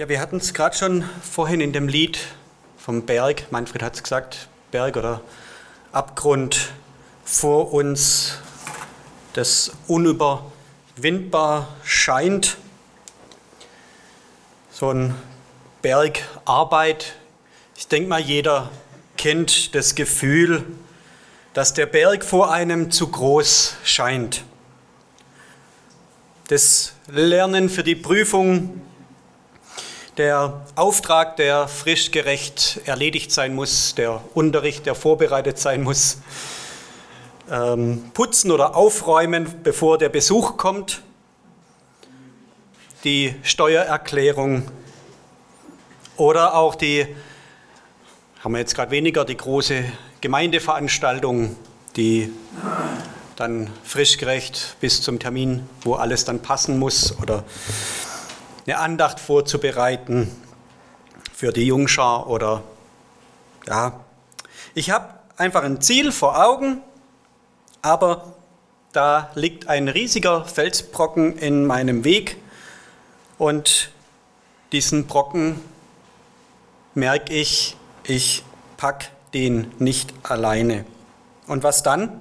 Ja, wir hatten es gerade schon vorhin in dem Lied vom Berg, Manfred hat es gesagt, Berg oder Abgrund vor uns, das unüberwindbar scheint. So ein Berg Arbeit. Ich denke mal, jeder kennt das Gefühl, dass der Berg vor einem zu groß scheint. Das Lernen für die Prüfung der Auftrag, der frisch gerecht erledigt sein muss, der Unterricht, der vorbereitet sein muss, ähm, putzen oder aufräumen, bevor der Besuch kommt, die Steuererklärung oder auch die, haben wir jetzt gerade weniger, die große Gemeindeveranstaltung, die dann frisch gerecht bis zum Termin, wo alles dann passen muss oder eine Andacht vorzubereiten für die Jungschar oder ja. Ich habe einfach ein Ziel vor Augen, aber da liegt ein riesiger Felsbrocken in meinem Weg und diesen Brocken merke ich, ich pack den nicht alleine. Und was dann?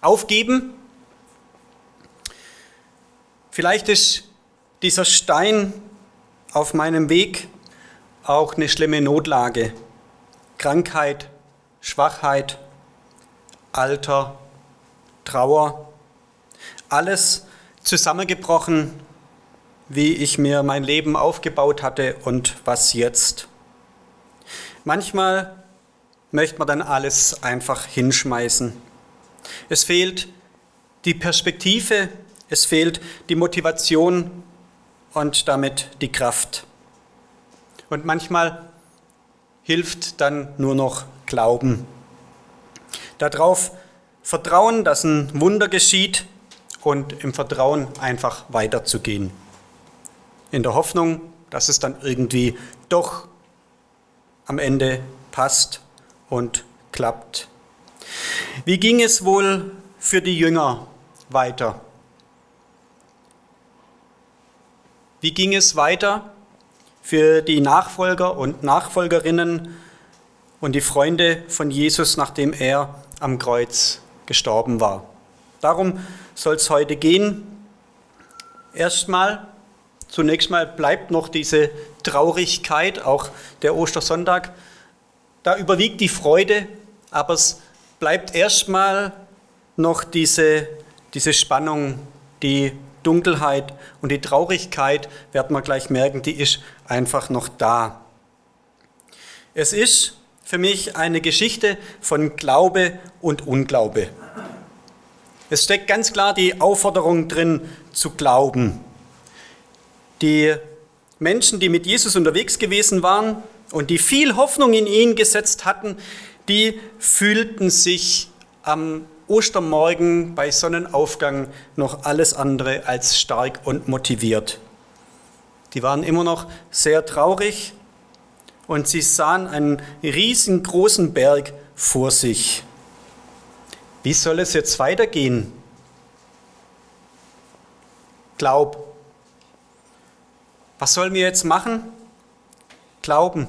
Aufgeben? Vielleicht ist dieser Stein auf meinem Weg auch eine schlimme Notlage. Krankheit, Schwachheit, Alter, Trauer, alles zusammengebrochen, wie ich mir mein Leben aufgebaut hatte und was jetzt. Manchmal möchte man dann alles einfach hinschmeißen. Es fehlt die Perspektive, es fehlt die Motivation und damit die Kraft. Und manchmal hilft dann nur noch Glauben. Darauf vertrauen, dass ein Wunder geschieht und im Vertrauen einfach weiterzugehen. In der Hoffnung, dass es dann irgendwie doch am Ende passt und klappt. Wie ging es wohl für die Jünger weiter? Wie ging es weiter für die Nachfolger und Nachfolgerinnen und die Freunde von Jesus, nachdem er am Kreuz gestorben war? Darum soll es heute gehen. Erstmal, zunächst mal bleibt noch diese Traurigkeit, auch der Ostersonntag. Da überwiegt die Freude, aber es bleibt erstmal noch diese, diese Spannung, die Dunkelheit und die Traurigkeit, werden wir gleich merken, die ist einfach noch da. Es ist für mich eine Geschichte von Glaube und Unglaube. Es steckt ganz klar die Aufforderung drin, zu glauben. Die Menschen, die mit Jesus unterwegs gewesen waren und die viel Hoffnung in ihn gesetzt hatten, die fühlten sich am Ostermorgen bei Sonnenaufgang noch alles andere als stark und motiviert. Die waren immer noch sehr traurig und sie sahen einen riesengroßen Berg vor sich. Wie soll es jetzt weitergehen? Glaub. Was sollen wir jetzt machen? Glauben.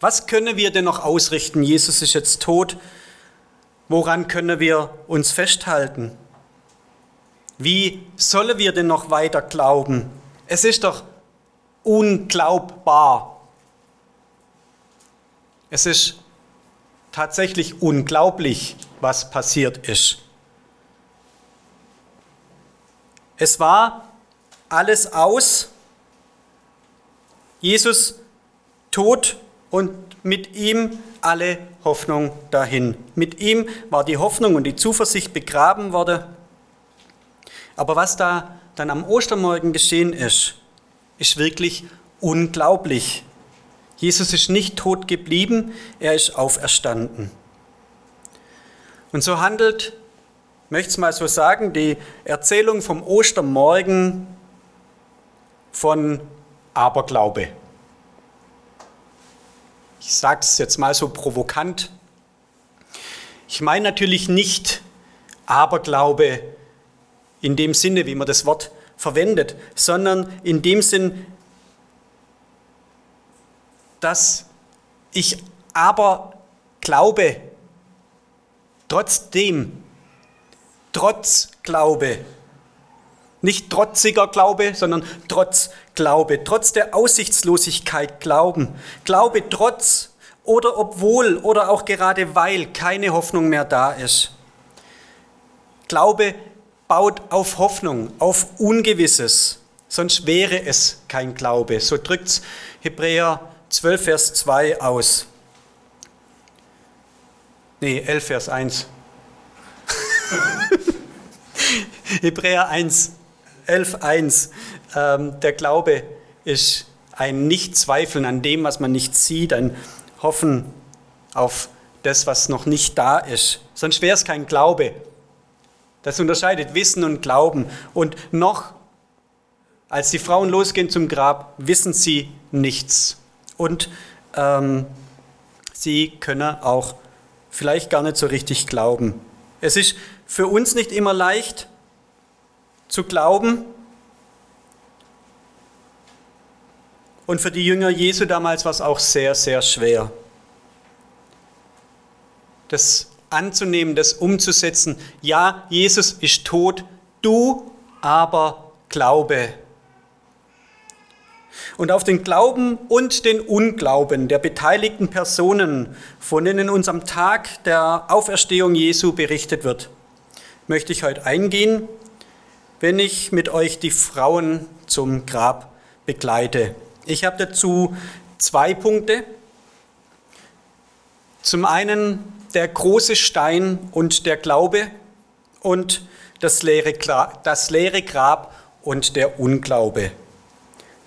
Was können wir denn noch ausrichten? Jesus ist jetzt tot Woran können wir uns festhalten? Wie sollen wir denn noch weiter glauben? Es ist doch unglaubbar. Es ist tatsächlich unglaublich, was passiert ist. Es war alles aus. Jesus tot und mit ihm alle Hoffnung dahin. Mit ihm war die Hoffnung und die Zuversicht begraben worden. Aber was da dann am Ostermorgen geschehen ist, ist wirklich unglaublich. Jesus ist nicht tot geblieben, er ist auferstanden. Und so handelt, möchte es mal so sagen, die Erzählung vom Ostermorgen von Aberglaube ich sage es jetzt mal so provokant. Ich meine natürlich nicht Aberglaube in dem Sinne, wie man das Wort verwendet, sondern in dem Sinn, dass ich aber glaube, trotzdem, trotz Glaube, nicht trotziger Glaube, sondern trotz Glaube, trotz der Aussichtslosigkeit glauben, Glaube trotz oder obwohl oder auch gerade weil keine Hoffnung mehr da ist. Glaube baut auf Hoffnung, auf Ungewisses, sonst wäre es kein Glaube. So drückt es Hebräer 12, Vers 2 aus. Nee, 11, Vers 1. Hebräer 1, 11, 1. Ähm, der Glaube ist ein Nichtzweifeln an dem, was man nicht sieht, ein Hoffen auf das, was noch nicht da ist. Sonst wäre es kein Glaube. Das unterscheidet Wissen und Glauben. Und noch, als die Frauen losgehen zum Grab, wissen sie nichts. Und ähm, sie können auch vielleicht gar nicht so richtig glauben. Es ist für uns nicht immer leicht zu glauben. Und für die Jünger Jesu damals war es auch sehr, sehr schwer. Das anzunehmen, das umzusetzen. Ja, Jesus ist tot, du aber glaube. Und auf den Glauben und den Unglauben der beteiligten Personen, von denen uns am Tag der Auferstehung Jesu berichtet wird, möchte ich heute eingehen, wenn ich mit euch die Frauen zum Grab begleite. Ich habe dazu zwei Punkte. Zum einen der große Stein und der Glaube und das leere, das leere Grab und der Unglaube.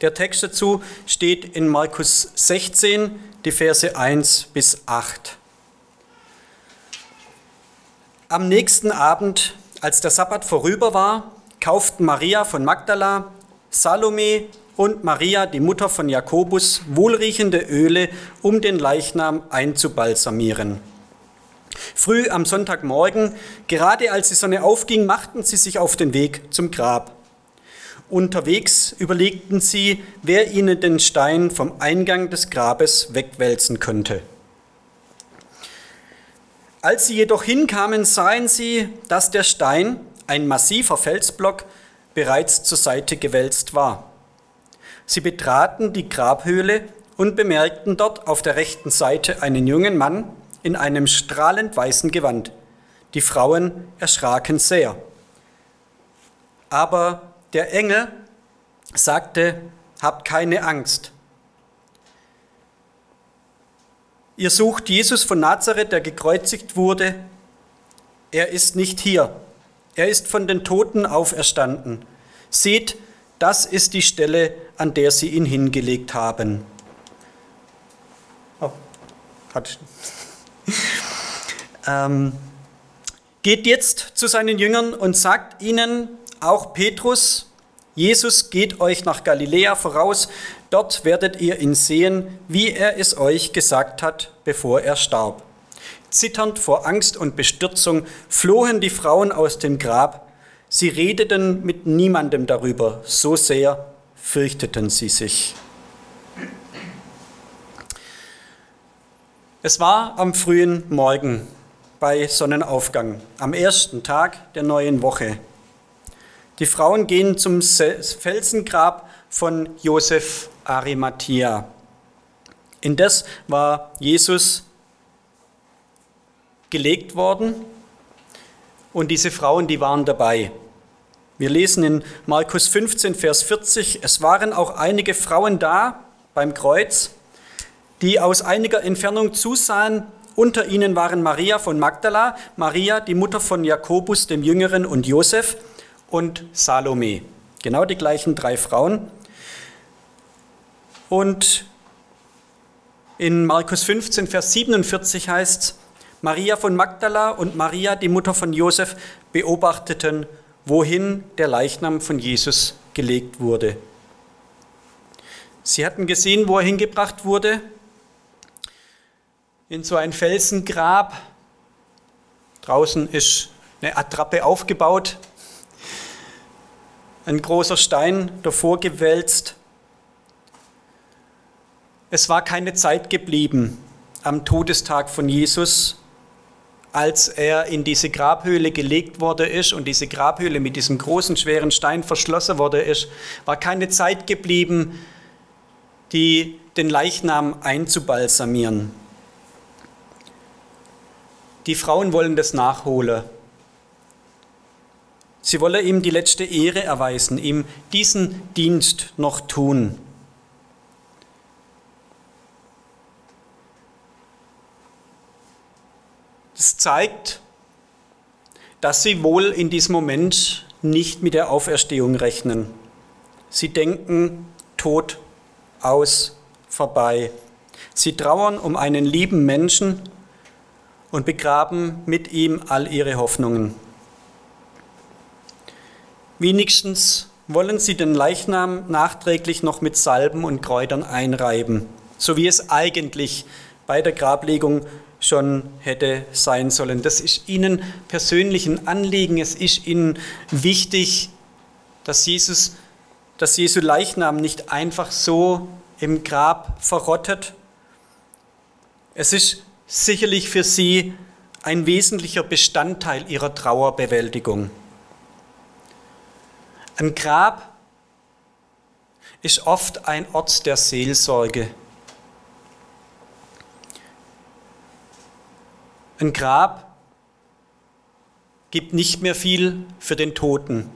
Der Text dazu steht in Markus 16, die Verse 1 bis 8. Am nächsten Abend, als der Sabbat vorüber war, kauften Maria von Magdala, Salome und Maria, die Mutter von Jakobus, wohlriechende Öle, um den Leichnam einzubalsamieren. Früh am Sonntagmorgen, gerade als die Sonne aufging, machten sie sich auf den Weg zum Grab. Unterwegs überlegten sie, wer ihnen den Stein vom Eingang des Grabes wegwälzen könnte. Als sie jedoch hinkamen, sahen sie, dass der Stein, ein massiver Felsblock, bereits zur Seite gewälzt war. Sie betraten die Grabhöhle und bemerkten dort auf der rechten Seite einen jungen Mann in einem strahlend weißen Gewand. Die Frauen erschraken sehr. Aber der Engel sagte, habt keine Angst. Ihr sucht Jesus von Nazareth, der gekreuzigt wurde. Er ist nicht hier. Er ist von den Toten auferstanden. Seht, das ist die Stelle, an der sie ihn hingelegt haben. Oh, ähm, geht jetzt zu seinen Jüngern und sagt ihnen, auch Petrus, Jesus geht euch nach Galiläa voraus, dort werdet ihr ihn sehen, wie er es euch gesagt hat, bevor er starb. Zitternd vor Angst und Bestürzung flohen die Frauen aus dem Grab. Sie redeten mit niemandem darüber, so sehr fürchteten sie sich. Es war am frühen Morgen bei Sonnenaufgang, am ersten Tag der neuen Woche. Die Frauen gehen zum Felsengrab von Josef Arimathea. Indes war Jesus gelegt worden und diese Frauen, die waren dabei. Wir lesen in Markus 15, Vers 40, es waren auch einige Frauen da beim Kreuz, die aus einiger Entfernung zusahen. Unter ihnen waren Maria von Magdala, Maria, die Mutter von Jakobus dem Jüngeren und Josef, und Salome. Genau die gleichen drei Frauen. Und in Markus 15, Vers 47 heißt Maria von Magdala und Maria, die Mutter von Josef, beobachteten, wohin der Leichnam von Jesus gelegt wurde. Sie hatten gesehen, wo er hingebracht wurde, in so ein Felsengrab. Draußen ist eine Attrappe aufgebaut, ein großer Stein davor gewälzt. es war keine Zeit geblieben am Todestag von Jesus, als er in diese Grabhöhle gelegt wurde ist und diese Grabhöhle mit diesem großen schweren Stein verschlossen wurde ist, war keine Zeit geblieben, die den Leichnam einzubalsamieren. Die Frauen wollen das nachholen. Sie wollen ihm die letzte Ehre erweisen, ihm diesen Dienst noch tun. Zeigt, dass sie wohl in diesem Moment nicht mit der Auferstehung rechnen. Sie denken Tod aus, vorbei. Sie trauern um einen lieben Menschen und begraben mit ihm all ihre Hoffnungen. Wenigstens wollen sie den Leichnam nachträglich noch mit Salben und Kräutern einreiben, so wie es eigentlich bei der Grablegung schon hätte sein sollen. Das ist ihnen persönlich ein Anliegen. Es ist ihnen wichtig, dass Jesus, dass Jesu Leichnam nicht einfach so im Grab verrottet. Es ist sicherlich für sie ein wesentlicher Bestandteil ihrer Trauerbewältigung. Ein Grab ist oft ein Ort der Seelsorge. Ein Grab gibt nicht mehr viel für den Toten.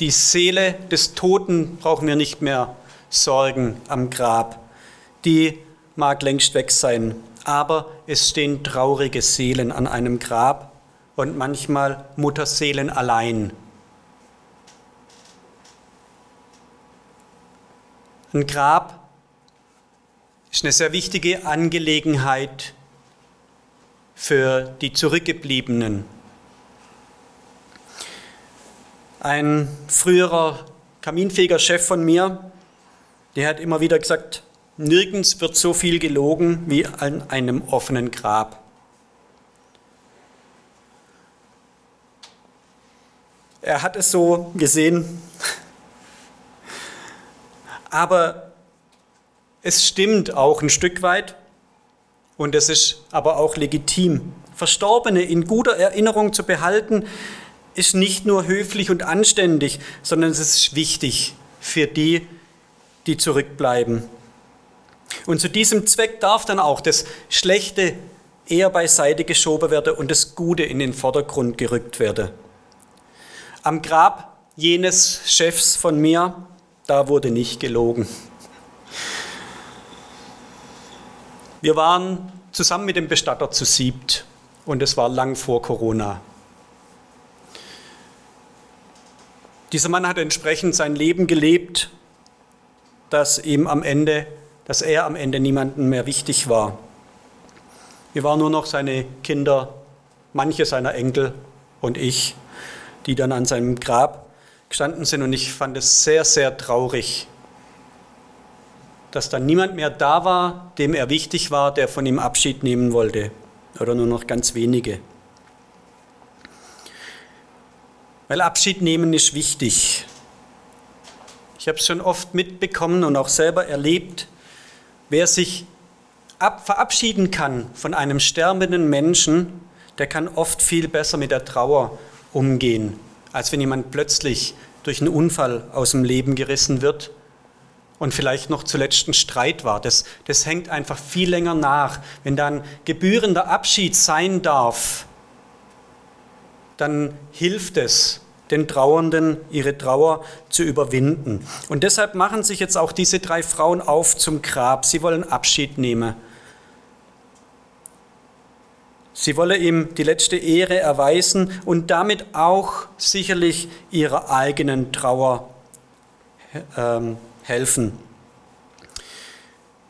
Die Seele des Toten brauchen wir nicht mehr sorgen am Grab. Die mag längst weg sein, aber es stehen traurige Seelen an einem Grab und manchmal Mutterseelen allein. Ein Grab ist eine sehr wichtige Angelegenheit für die Zurückgebliebenen. Ein früherer Kaminfeger-Chef von mir, der hat immer wieder gesagt, nirgends wird so viel gelogen wie an einem offenen Grab. Er hat es so gesehen, aber es stimmt auch ein Stück weit und es ist aber auch legitim. Verstorbene in guter Erinnerung zu behalten, ist nicht nur höflich und anständig, sondern es ist wichtig für die, die zurückbleiben. Und zu diesem Zweck darf dann auch das Schlechte eher beiseite geschoben werden und das Gute in den Vordergrund gerückt werden. Am Grab jenes Chefs von mir, da wurde nicht gelogen. Wir waren zusammen mit dem Bestatter zu siebt und es war lang vor Corona. Dieser Mann hat entsprechend sein Leben gelebt, dass ihm am Ende, dass er am Ende niemandem mehr wichtig war. Wir waren nur noch seine Kinder, manche seiner Enkel und ich, die dann an seinem Grab gestanden sind und ich fand es sehr, sehr traurig, dass dann niemand mehr da war, dem er wichtig war, der von ihm Abschied nehmen wollte, oder nur noch ganz wenige. Weil Abschied nehmen ist wichtig. Ich habe es schon oft mitbekommen und auch selber erlebt, wer sich ab, verabschieden kann von einem sterbenden Menschen, der kann oft viel besser mit der Trauer umgehen, als wenn jemand plötzlich durch einen Unfall aus dem Leben gerissen wird und vielleicht noch zuletzt ein Streit war. Das, das hängt einfach viel länger nach. Wenn dann gebührender Abschied sein darf, dann hilft es, den Trauernden ihre Trauer zu überwinden. Und deshalb machen sich jetzt auch diese drei Frauen auf zum Grab. Sie wollen Abschied nehmen. Sie wolle ihm die letzte Ehre erweisen und damit auch sicherlich ihrer eigenen Trauer ähm, helfen.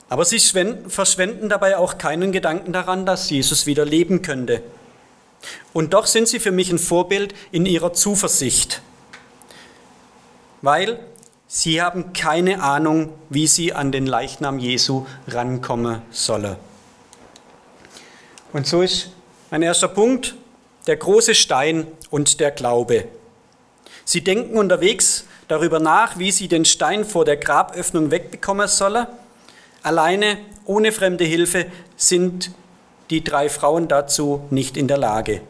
Aber sie verschwenden dabei auch keinen Gedanken daran, dass Jesus wieder leben könnte. Und doch sind sie für mich ein Vorbild in ihrer Zuversicht, weil sie haben keine Ahnung, wie sie an den Leichnam Jesu rankommen solle. Und so ist mein erster Punkt der große Stein und der Glaube. Sie denken unterwegs darüber nach, wie sie den Stein vor der Graböffnung wegbekommen solle. Alleine, ohne fremde Hilfe, sind die drei Frauen dazu nicht in der Lage.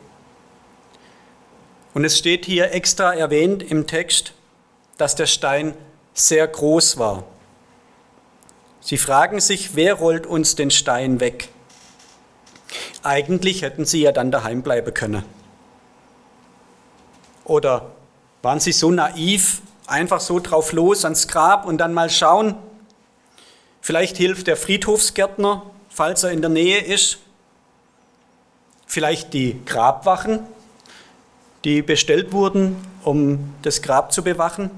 Und es steht hier extra erwähnt im Text, dass der Stein sehr groß war. Sie fragen sich, wer rollt uns den Stein weg? Eigentlich hätten sie ja dann daheim bleiben können. Oder waren sie so naiv, einfach so drauf los ans Grab und dann mal schauen? Vielleicht hilft der Friedhofsgärtner, falls er in der Nähe ist. Vielleicht die Grabwachen, die bestellt wurden, um das Grab zu bewachen.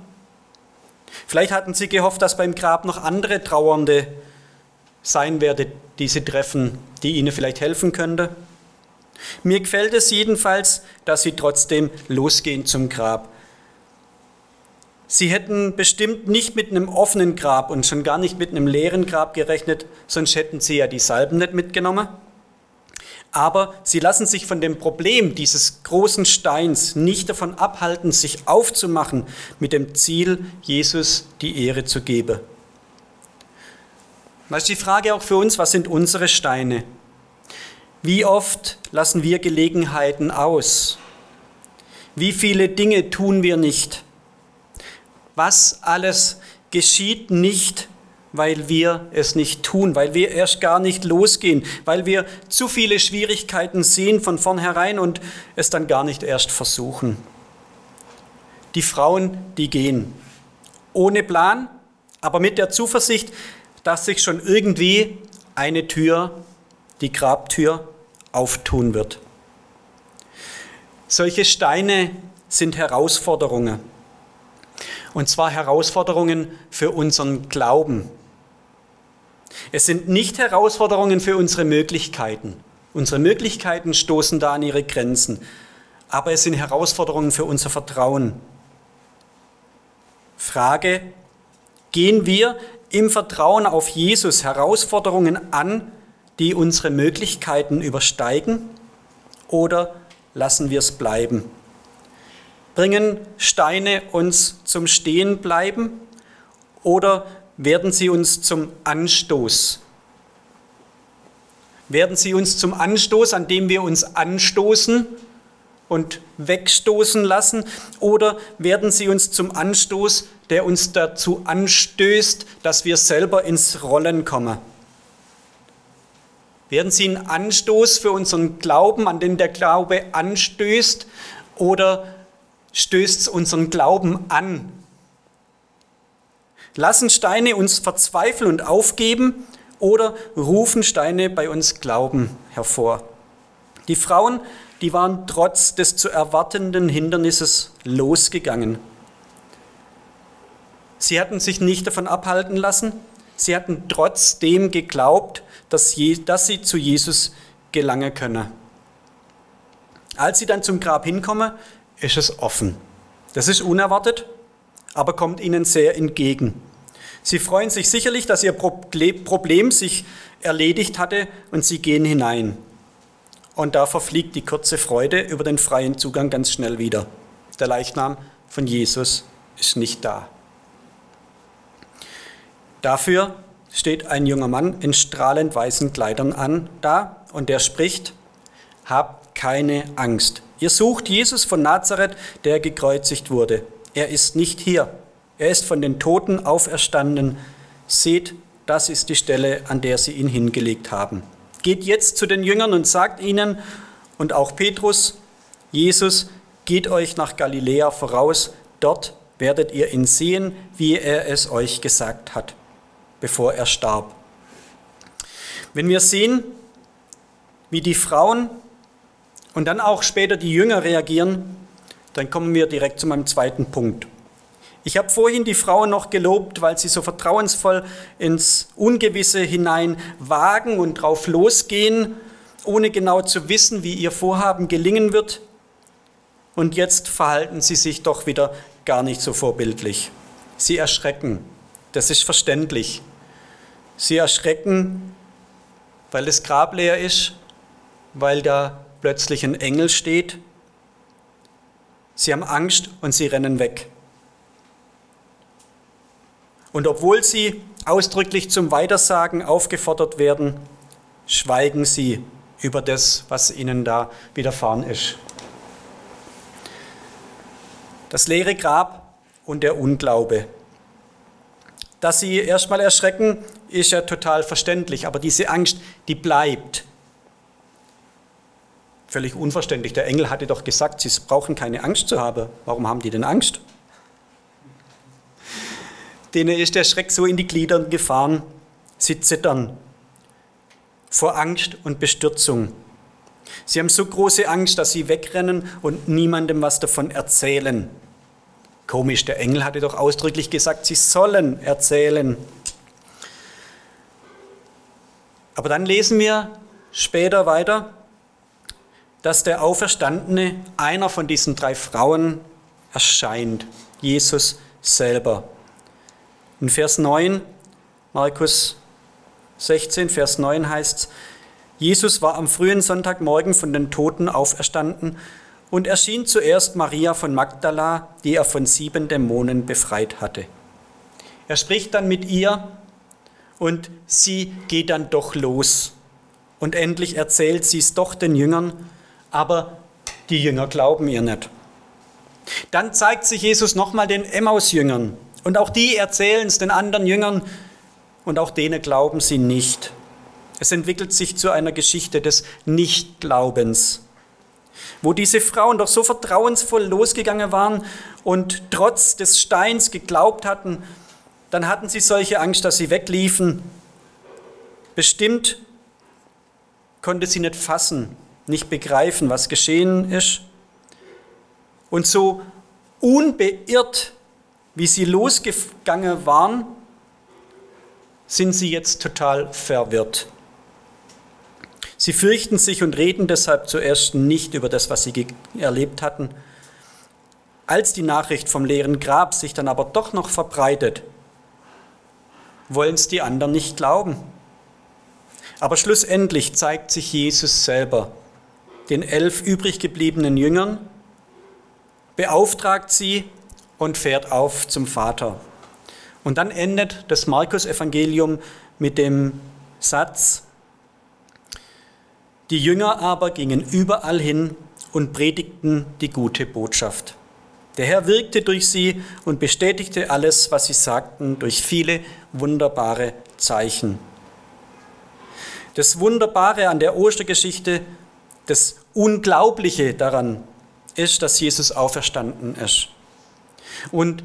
Vielleicht hatten sie gehofft, dass beim Grab noch andere Trauernde sein werde, die sie treffen, die ihnen vielleicht helfen könnte. Mir gefällt es jedenfalls, dass sie trotzdem losgehen zum Grab. Sie hätten bestimmt nicht mit einem offenen Grab und schon gar nicht mit einem leeren Grab gerechnet, sonst hätten sie ja die Salben nicht mitgenommen. Aber sie lassen sich von dem Problem dieses großen Steins nicht davon abhalten, sich aufzumachen mit dem Ziel, Jesus die Ehre zu geben. Das ist die Frage auch für uns, was sind unsere Steine? Wie oft lassen wir Gelegenheiten aus? Wie viele Dinge tun wir nicht? Was alles geschieht nicht, weil wir es nicht tun, weil wir erst gar nicht losgehen, weil wir zu viele Schwierigkeiten sehen von vornherein und es dann gar nicht erst versuchen. Die Frauen, die gehen ohne Plan, aber mit der Zuversicht, dass sich schon irgendwie eine Tür, die Grabtür, auftun wird. Solche Steine sind Herausforderungen. Und zwar Herausforderungen für unseren Glauben. Es sind nicht Herausforderungen für unsere Möglichkeiten. Unsere Möglichkeiten stoßen da an ihre Grenzen. Aber es sind Herausforderungen für unser Vertrauen. Frage, gehen wir im Vertrauen auf Jesus Herausforderungen an, die unsere Möglichkeiten übersteigen, oder lassen wir es bleiben? Bringen Steine uns zum Stehenbleiben oder werden sie uns zum Anstoß? Werden sie uns zum Anstoß, an dem wir uns anstoßen und wegstoßen lassen? Oder werden sie uns zum Anstoß, der uns dazu anstößt, dass wir selber ins Rollen kommen? Werden sie ein Anstoß für unseren Glauben, an den der Glaube anstößt? Oder stößt es unseren Glauben an. Lassen Steine uns verzweifeln und aufgeben oder rufen Steine bei uns Glauben hervor. Die Frauen, die waren trotz des zu erwartenden Hindernisses losgegangen. Sie hatten sich nicht davon abhalten lassen, sie hatten trotzdem geglaubt, dass, sie zu Jesus gelangen könne. Als sie dann zum Grab hinkommen, ist es offen. Das ist unerwartet, aber kommt ihnen sehr entgegen. Sie freuen sich sicherlich, dass ihr Problem sich erledigt hatte und sie gehen hinein. Und da verfliegt die kurze Freude über den freien Zugang ganz schnell wieder. Der Leichnam von Jesus ist nicht da. Dafür steht ein junger Mann in strahlend weißen Kleidern an da und der spricht, habt keine Angst. Ihr sucht Jesus von Nazareth, der gekreuzigt wurde. Er ist nicht hier. Er ist von den Toten auferstanden. Seht, das ist die Stelle, an der sie ihn hingelegt haben. Geht jetzt zu den Jüngern und sagt ihnen, und auch Petrus, Jesus geht euch nach Galiläa voraus, dort werdet ihr ihn sehen, wie er es euch gesagt hat, bevor er starb. Wenn wir sehen, wie die Frauen und dann auch später die Jünger reagieren, dann kommen wir direkt zu meinem zweiten Punkt. Ich habe vorhin die Frauen noch gelobt, weil sie so vertrauensvoll ins Ungewisse hinein wagen und drauf losgehen, ohne genau zu wissen, wie ihr Vorhaben gelingen wird. Und jetzt verhalten sie sich doch wieder gar nicht so vorbildlich. Sie erschrecken. Das ist verständlich. Sie erschrecken, weil das Grab leer ist, weil da plötzlich ein Engel steht. Sie haben Angst und sie rennen weg. Und obwohl sie ausdrücklich zum Weitersagen aufgefordert werden, schweigen sie über das, was ihnen da widerfahren ist. Das leere Grab und der Unglaube. Dass sie erstmal erschrecken, ist ja total verständlich, aber diese Angst, die bleibt. Völlig unverständlich. Der Engel hatte doch gesagt, sie brauchen keine Angst zu haben. Warum haben die denn Angst? Denen ist der Schreck so in die Glieder gefahren, sie zittern vor Angst und Bestürzung. Sie haben so große Angst, dass sie wegrennen und niemandem was davon erzählen. Komisch, der Engel hatte doch ausdrücklich gesagt, sie sollen erzählen. Aber dann lesen wir später weiter, dass der Auferstandene einer von diesen drei Frauen erscheint, Jesus selber. In Vers 9, Markus 16, Vers 9 heißt es, Jesus war am frühen Sonntagmorgen von den Toten auferstanden und erschien zuerst Maria von Magdala, die er von sieben Dämonen befreit hatte. Er spricht dann mit ihr und sie geht dann doch los. Und endlich erzählt sie es doch den Jüngern aber die Jünger glauben ihr nicht. Dann zeigt sich Jesus nochmal den Emmaus-Jüngern und auch die erzählen es den anderen Jüngern und auch denen glauben sie nicht. Es entwickelt sich zu einer Geschichte des Nichtglaubens, wo diese Frauen doch so vertrauensvoll losgegangen waren und trotz des Steins geglaubt hatten, dann hatten sie solche Angst, dass sie wegliefen. Bestimmt konnte sie nicht fassen, nicht begreifen, was geschehen ist. Und so unbeirrt, wie sie losgegangen waren, sind sie jetzt total verwirrt. Sie fürchten sich und reden deshalb zuerst nicht über das, was sie erlebt hatten. Als die Nachricht vom leeren Grab sich dann aber doch noch verbreitet, wollen es die anderen nicht glauben. Aber schlussendlich zeigt sich Jesus selber den elf übrig gebliebenen Jüngern, beauftragt sie und fährt auf zum Vater. Und dann endet das Markus-Evangelium mit dem Satz, die Jünger aber gingen überall hin und predigten die gute Botschaft. Der Herr wirkte durch sie und bestätigte alles, was sie sagten, durch viele wunderbare Zeichen. Das Wunderbare an der Ostergeschichte das Unglaubliche daran ist, dass Jesus auferstanden ist. Und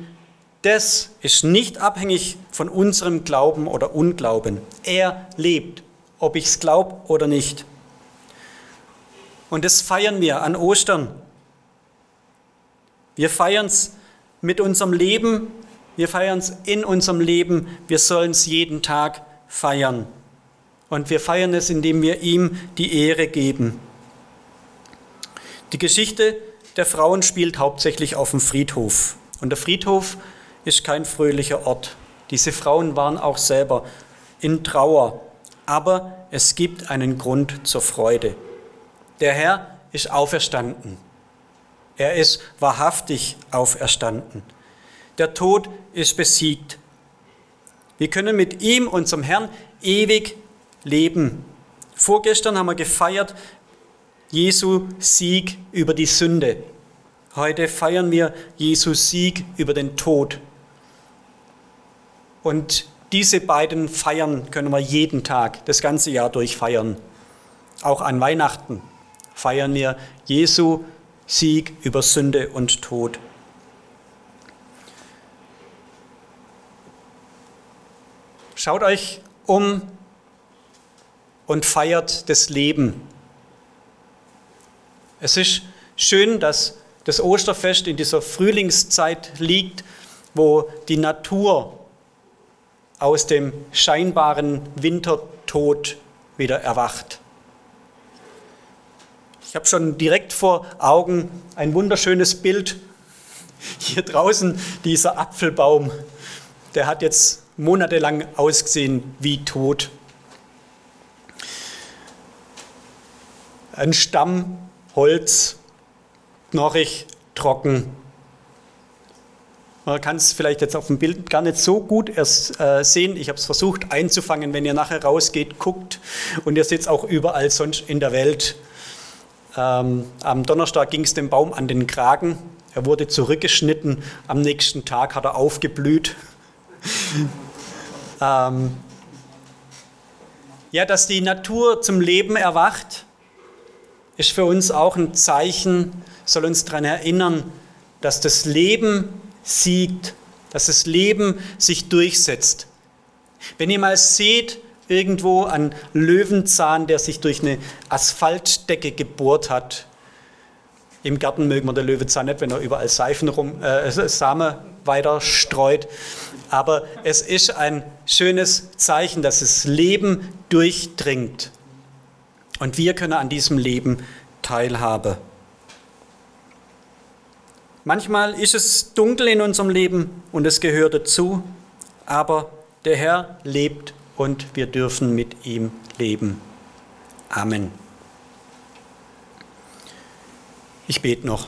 das ist nicht abhängig von unserem Glauben oder Unglauben. Er lebt, ob ich es glaube oder nicht. Und das feiern wir an Ostern. Wir feiern es mit unserem Leben, wir feiern es in unserem Leben, wir sollen es jeden Tag feiern. Und wir feiern es, indem wir ihm die Ehre geben. Die Geschichte der Frauen spielt hauptsächlich auf dem Friedhof. Und der Friedhof ist kein fröhlicher Ort. Diese Frauen waren auch selber in Trauer. Aber es gibt einen Grund zur Freude. Der Herr ist auferstanden. Er ist wahrhaftig auferstanden. Der Tod ist besiegt. Wir können mit ihm, unserem Herrn, ewig leben. Vorgestern haben wir gefeiert, Jesu Sieg über die Sünde. Heute feiern wir Jesu Sieg über den Tod. Und diese beiden Feiern können wir jeden Tag, das ganze Jahr durch feiern. Auch an Weihnachten feiern wir Jesu Sieg über Sünde und Tod. Schaut euch um und feiert das Leben es ist schön, dass das Osterfest in dieser Frühlingszeit liegt, wo die Natur aus dem scheinbaren Wintertod wieder erwacht. Ich habe schon direkt vor Augen ein wunderschönes Bild. Hier draußen dieser Apfelbaum, der hat jetzt monatelang ausgesehen wie tot. Ein Stamm Holz, knorrig, trocken. Man kann es vielleicht jetzt auf dem Bild gar nicht so gut erst äh, sehen. Ich habe es versucht einzufangen. Wenn ihr nachher rausgeht, guckt und ihr seht es auch überall sonst in der Welt. Ähm, am Donnerstag ging es dem Baum an den Kragen. Er wurde zurückgeschnitten. Am nächsten Tag hat er aufgeblüht. ähm, ja, dass die Natur zum Leben erwacht, ist für uns auch ein Zeichen, soll uns daran erinnern, dass das Leben siegt, dass das Leben sich durchsetzt. Wenn ihr mal seht, irgendwo ein Löwenzahn, der sich durch eine Asphaltdecke gebohrt hat, im Garten mögen wir den Löwenzahn nicht, wenn er überall Seifen rum, äh, Samen weiter streut. Aber es ist ein schönes Zeichen, dass das Leben durchdringt. Und wir können an diesem Leben teilhaben. Manchmal ist es dunkel in unserem Leben und es gehört dazu, aber der Herr lebt und wir dürfen mit ihm leben. Amen. Ich bete noch.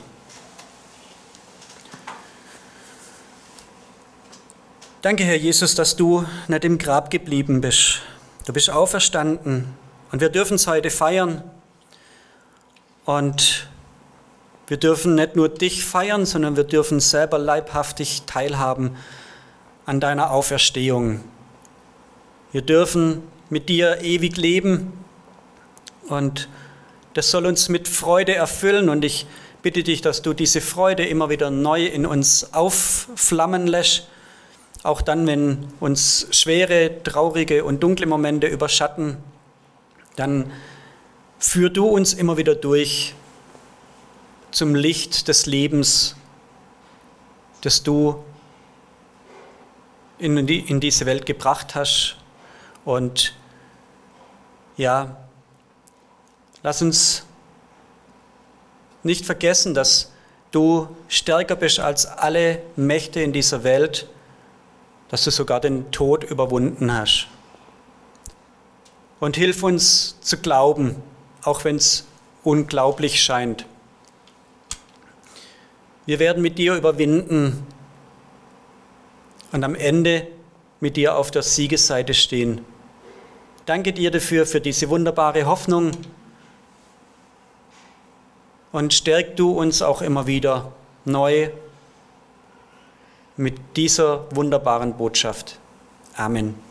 Danke, Herr Jesus, dass du nicht im Grab geblieben bist. Du bist auferstanden und wir dürfen es heute feiern. Und wir dürfen nicht nur dich feiern, sondern wir dürfen selber leibhaftig teilhaben an deiner Auferstehung. Wir dürfen mit dir ewig leben und das soll uns mit Freude erfüllen und ich bitte dich, dass du diese Freude immer wieder neu in uns aufflammen lässt, auch dann, wenn uns schwere, traurige und dunkle Momente überschatten, dann führ du uns immer wieder durch zum Licht des Lebens, das du in, die, in diese Welt gebracht hast. Und ja, Lass uns nicht vergessen, dass du stärker bist als alle Mächte in dieser Welt, dass du sogar den Tod überwunden hast. Und hilf uns zu glauben, auch wenn es unglaublich scheint. Wir werden mit dir überwinden und am Ende mit dir auf der Siegesseite stehen. Danke dir dafür, für diese wunderbare Hoffnung und stärk du uns auch immer wieder neu mit dieser wunderbaren Botschaft. Amen.